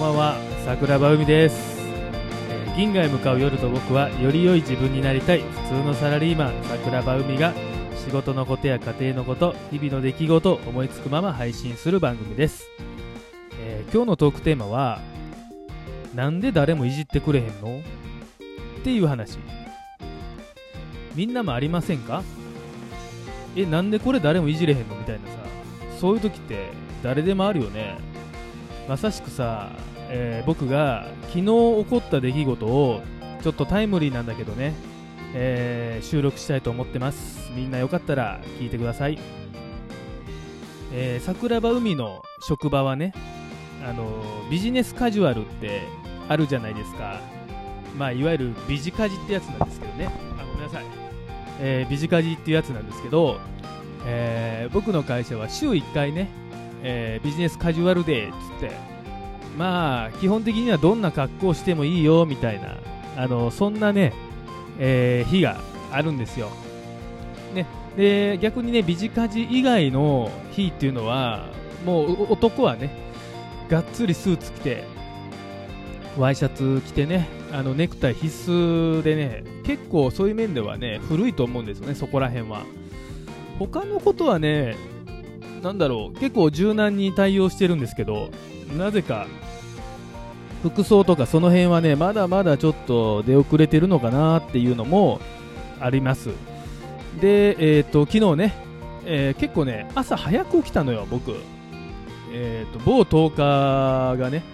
ばんは桜庭海です、えー銀河へ向かう夜と僕はより良い自分になりたい。普通のサラリーマン桜庭海が仕事のことや家庭のこと日々の出来事を思いつくまま配信する番組です、えー今日のトークテーマはなんで誰もいじってくれへんの？っていう話。みんなもありませんか？えなんでこれ誰もいじれへんの？みたいなさ。そういう時って誰でもあるよね。まさしくさ、えー僕が昨日起こった出来事をちょっとタイムリーなんだけどね、えー収録したいと思ってます。みんなよかったら聞いてください、えー桜庭海の職場はねあのビジネスカジュアルってあるじゃないですか。まあいわゆるビジカジってやつなんですけどね。あごめんなさい、えービジカジっていうやつなんですけど、え僕の会社は週1回ね、えビジネスカジュアルデーっつってまあ基本的にはどんな格好をしてもいいよみたいなあのそんなね、えー日があるんですよ、ね、で逆にねビジカジ以外の日っていうのはもう男はねがっつりスーツ着てワイシャツ着てねあのネクタイ必須でね結構そういう面ではね古いと思うんですよねそこら辺は。他のことはねなんだろう結構柔軟に対応してるんですけどなぜか服装とかその辺はねまだまだちょっと出遅れてるのかなっていうのもあります。でえっ、と昨日ね、えー結構ね朝早く起きたのよ僕。えっ、と某10日がね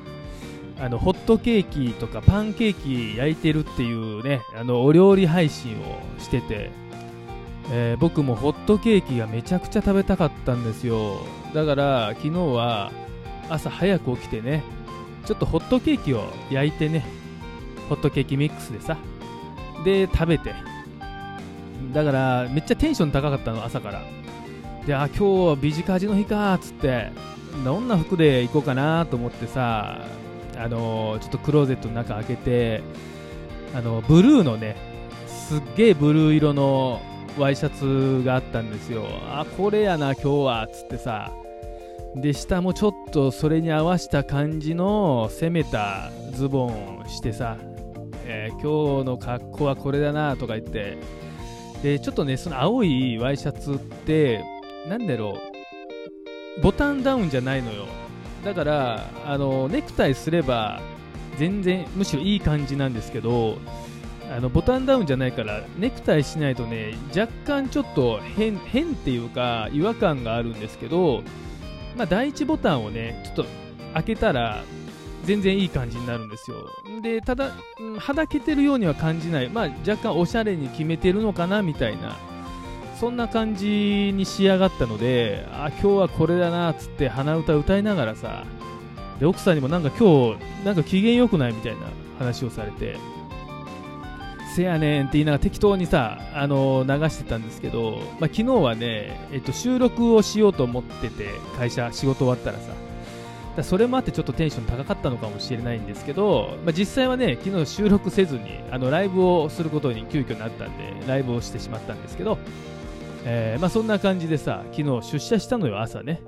あのホットケーキとかパンケーキ焼いてるっていうねあのお料理配信をしてて、えー僕もホットケーキがめちゃくちゃ食べたかったんですよ。だから昨日は朝早く起きてねちょっとホットケーキを焼いてねホットケーキミックスでさで食べて。だからめっちゃテンション高かったの朝から。であ今日はビジカジの日かっつってどんな服で行こうかなと思ってさあのちょっとクローゼットの中開けてあのブルーのねすっげえブルー色のワイシャツがあったんですよ。あこれやな今日はっつってさで下もちょっとそれに合わせた感じの攻めたズボンをしてさ、えー今日の格好はこれだなとか言ってでちょっとねその青いワイシャツってなんだろうボタンダウンじゃないのよ。だからあのネクタイすれば全然むしろいい感じなんですけどあのボタンダウンじゃないからネクタイしないとね若干ちょっと変っていうか違和感があるんですけどまあ、第一ボタンをねちょっと開けたら全然いい感じになるんですよ。でただ、はだけてるようには感じない、まあ、若干おしゃれに決めてるのかなみたいな。そんな感じに仕上がったのであ今日はこれだなっつって鼻歌歌いながらさで奥さんにもなんか今日なんか機嫌良くないみたいな話をされて。せやねんって言いながら適当にさ、あの流してたんですけど、まあ、昨日はね、えっと、収録をしようと思ってて会社仕事終わったらさ。だそれもあってちょっとテンション高かったのかもしれないんですけど、まあ、実際はね昨日収録せずにあのライブをすることに急遽なったんでライブをしてしまったんですけど、えーまあ、そんな感じでさ昨日出社したのよ朝ね、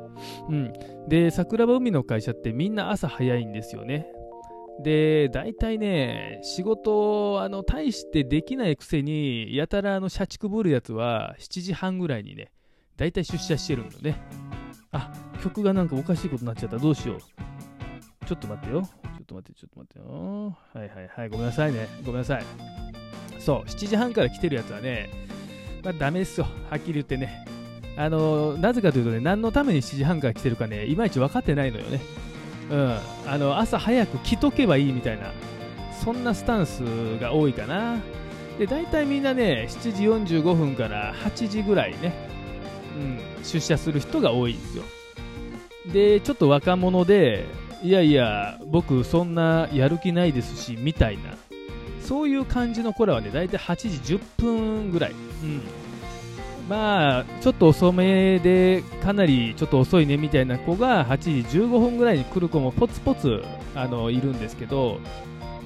うん、で桜庭海の会社ってみんな朝早いんですよね。で、大体ね、仕事、あの、大してできないくせに、やたら、あの、社畜ぶるやつは、7時半ぐらいにね、大体出社してるんだね。あ、曲がなんかおかしいことになっちゃった。どうしよう。ちょっと待ってよ。ちょっと待って、ちょっと待ってよ。はいはいはい。ごめんなさいね。ごめんなさい。そう、7時半から来てるやつはね、まあ、ダメですよ。はっきり言ってね。あの、なぜかというとね、何のために7時半から来てるかね、いまいち分かってないのよね。うん、あの朝早く着とけばいいみたいなそんなスタンスが多いかな。で大体みんなね7時45分から8時ぐらいね、うん、出社する人が多いんですよ。でちょっと若者でいやいや僕そんなやる気ないですしみたいなそういう感じの子らはね大体8時10分ぐらい、うん、まあちょっと遅めでかなりちょっと遅いねみたいな子が8時15分ぐらいに来る子もポツポツあのいるんですけど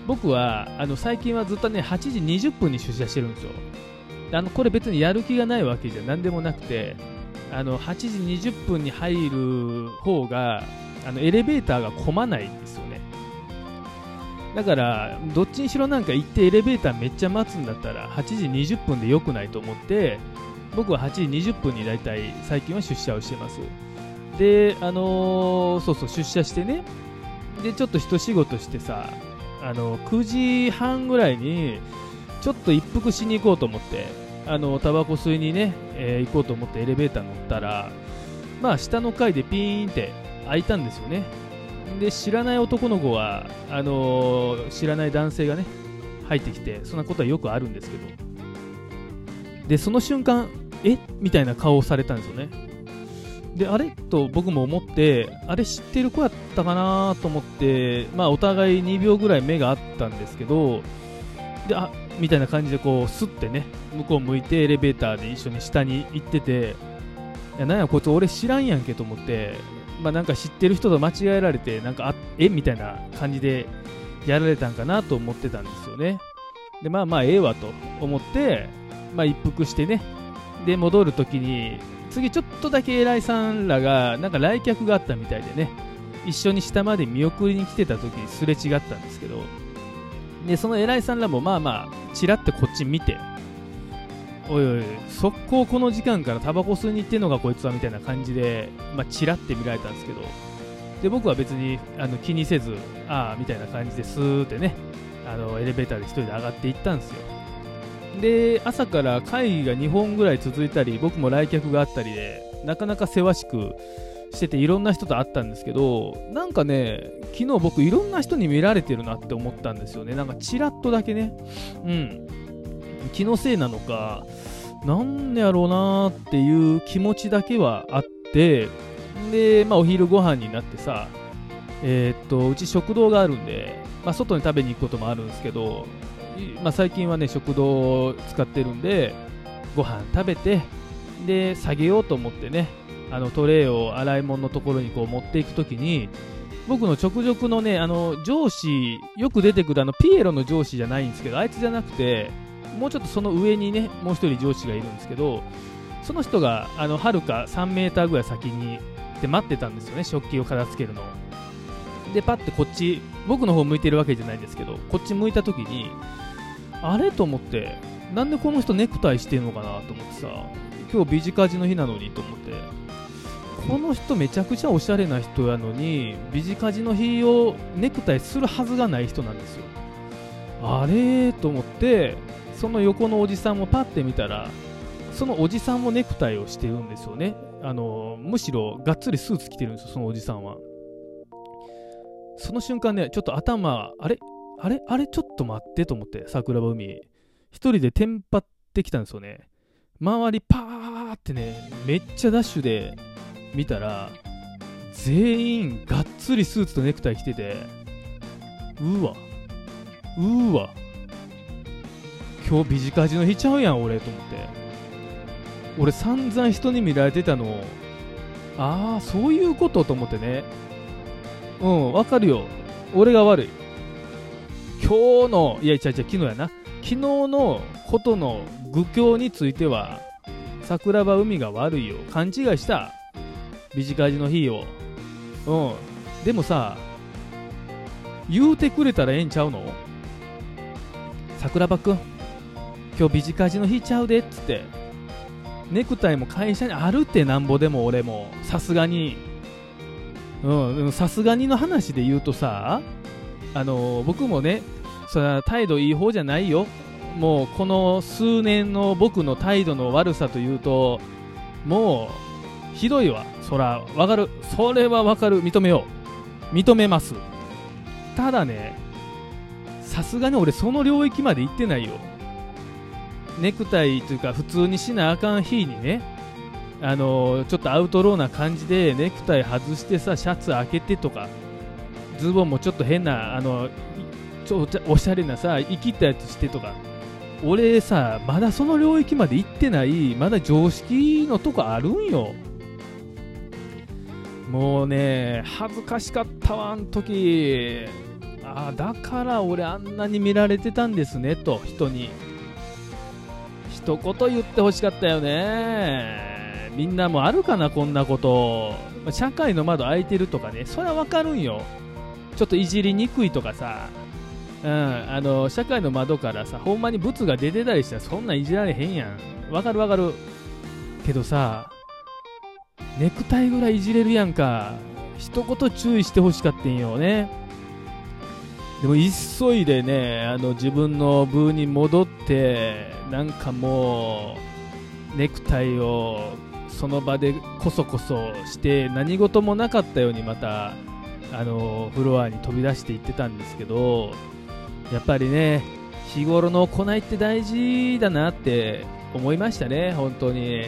僕はあの最近はずっとね8時20分に出社してるんですよ。あのこれ別にやる気がないわけじゃ何でもなくてあの8時20分に入る方があのエレベーターが混まないんですよね。だからどっちにしろなんか行ってエレベーターめっちゃ待つんだったら8時20分で良くないと思って僕は8時20分に大体最近は出社をしてます。であのーそうそう出社してね。でちょっと一仕事してさあの9時半ぐらいにちょっと一服しに行こうと思ってあのタバコ吸いにね、えー行こうと思ってエレベーター乗ったらまあ下の階でピーンって開いたんですよね。で知らない男の子はあのー知らない男性がね入ってきてそんなことはよくあるんですけど。でその瞬間え？みたいな顔をされたんですよね。であれ？と僕も思ってあれ知ってる子やったかなと思ってまあお互い2秒ぐらい目があったんですけどであみたいな感じでこうスッてね向こう向いてエレベーターで一緒に下に行ってていやなんやこいつ俺知らんやんけと思ってまあなんか知ってる人と間違えられてなんかあえ？みたいな感じでやられたんかなと思ってたんですよね。でまあまあええわと思ってまあ一服してねで戻るときに次ちょっとだけ偉いさんらがなんか来客があったみたいでね。一緒に下まで見送りに来てた時にすれ違ったんですけど。でその偉いさんらもまあまあちらってこっち見て。おいおい速攻この時間からタバコ吸いに行ってんのかこいつはみたいな感じでまあチラって見られたんですけど。で僕は別にあの気にせずああみたいな感じでスーってねあのエレベーターで1人で上がっていったんですよ。で朝から会議が2本ぐらい続いたり僕も来客があったりでなかなかせわしくしてていろんな人と会ったんですけどなんかね昨日僕いろんな人に見られてるなって思ったんですよね。なんかちらっとだけね。うん。気のせいなのかなんでやろうなっていう気持ちだけはあってで、まあ、お昼ご飯になってさえーっとうち食堂があるんで、まあ、外に食べに行くこともあるんですけどまあ、最近はね食堂を使ってるんでご飯食べてで下げようと思ってねあのトレイを洗い物のところにこう持っていくときに僕の直属のねあの上司よく出てくるあのピエロの上司じゃないんですけどあいつじゃなくてもうちょっとその上にねもう一人上司がいるんですけどその人があのはるか3メーターぐらい先にで待ってたんですよね食器を片付けるのでパッてこっち僕の方向いてるわけじゃないんですけどこっち向いた時にあれと思ってなんでこの人ネクタイしてんのかなと思ってさ今日ビジカジの日なのにと思って。この人めちゃくちゃおしゃれな人やのにビジカジの日をネクタイするはずがない人なんですよ。あれと思ってその横のおじさんもパッて見たらそのおじさんもネクタイをしてるんですよね。あのむしろがっつりスーツ着てるんですよそのおじさんは。その瞬間ねちょっと頭あれ？あれあれちょっと待ってと思って桜庭海。一人でテンパってきたんですよね。周りパーってねめっちゃダッシュで見たら全員がっつりスーツとネクタイ着ててうわ。うわ。今日ビジカジの日ちゃうやん俺と思って。俺散々人に見られてたのああそういうことと思ってね。うんわかるよ。俺が悪い。今日のいや違う違う昨日やな。昨日のことの愚教については桜庭海が悪いよ。勘違いした。ビジカジの日を。うん。でもさ言うてくれたらええんちゃうの？桜庭くん今日ビジカジの日ちゃうでっつって。ネクタイも会社にあるってなんぼでも俺も。さすがに。うん。さすがにの話で言うとさあの僕もねそれは態度いい方じゃないよ。もうこの数年の僕の態度の悪さというともうひどいわ。そらわかる。それはわかる。認めよう。認めます。ただねさすがに俺その領域まで行ってないよ。ネクタイというか普通にしなあかん日にねあのちょっとアウトローな感じでネクタイ外してさシャツ開けてとかズボンもちょっと変なあのちょおしゃれなさ生きったやつしてとか。俺さまだその領域まで行ってないまだ常識のとこあるんよ。もうね恥ずかしかったわあん時。あだから俺あんなに見られてたんですねと人に。一言言ってほしかったよね。みんなもあるかなこんなこと。社会の窓開いてるとかねそれはわかるんよ。ちょっといじりにくいとかさ。うん、あの社会の窓からさほんまにブツが出てたりしたらそんなんいじられへんやん。わかるわかる。けどさネクタイぐらいいじれるやんか。一言注意してほしかったんよね。でも急いでねあの自分の部に戻ってなんかもうネクタイをその場でこそこそして何事もなかったようにまたあのフロアに飛び出していってたんですけどやっぱりね日頃の行いって大事だなって思いましたね、本当に。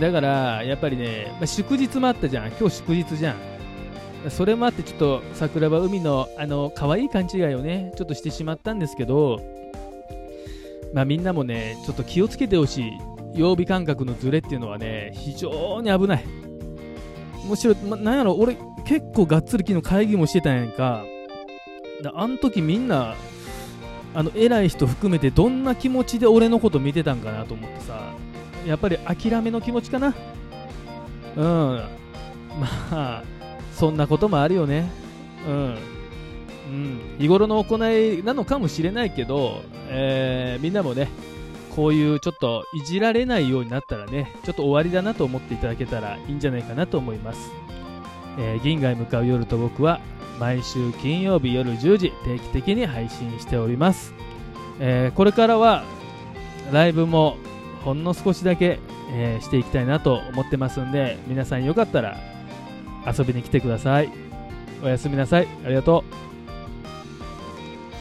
だからやっぱりね、まあ、祝日もあったじゃん、今日祝日じゃん。それもあってちょっと桜庭海のあの可愛い勘違いをねちょっとしてしまったんですけど、まあ、みんなもねちょっと気をつけてほしい。曜日感覚のズレっていうのはね非常に危ない。むしろ、ま、なんやろ俺結構がっつり昨日会議もしてたんやんか。あの時みんなあの偉い人含めてどんな気持ちで俺のこと見てたんかなと思ってさやっぱり諦めの気持ちかな。うん。まあそんなこともあるよね。うん、うん、日頃の行いなのかもしれないけど、えー、みんなもねこういうちょっといじられないようになったらねちょっと終わりだなと思っていただけたらいいんじゃないかなと思います、えー、銀河へ向かう夜と僕は毎週金曜日夜10時定期的に配信しております、えー、これからはライブもほんの少しだけ、えー、していきたいなと思ってますんで皆さんよかったら遊びに来てください。おやすみなさい。ありがとう。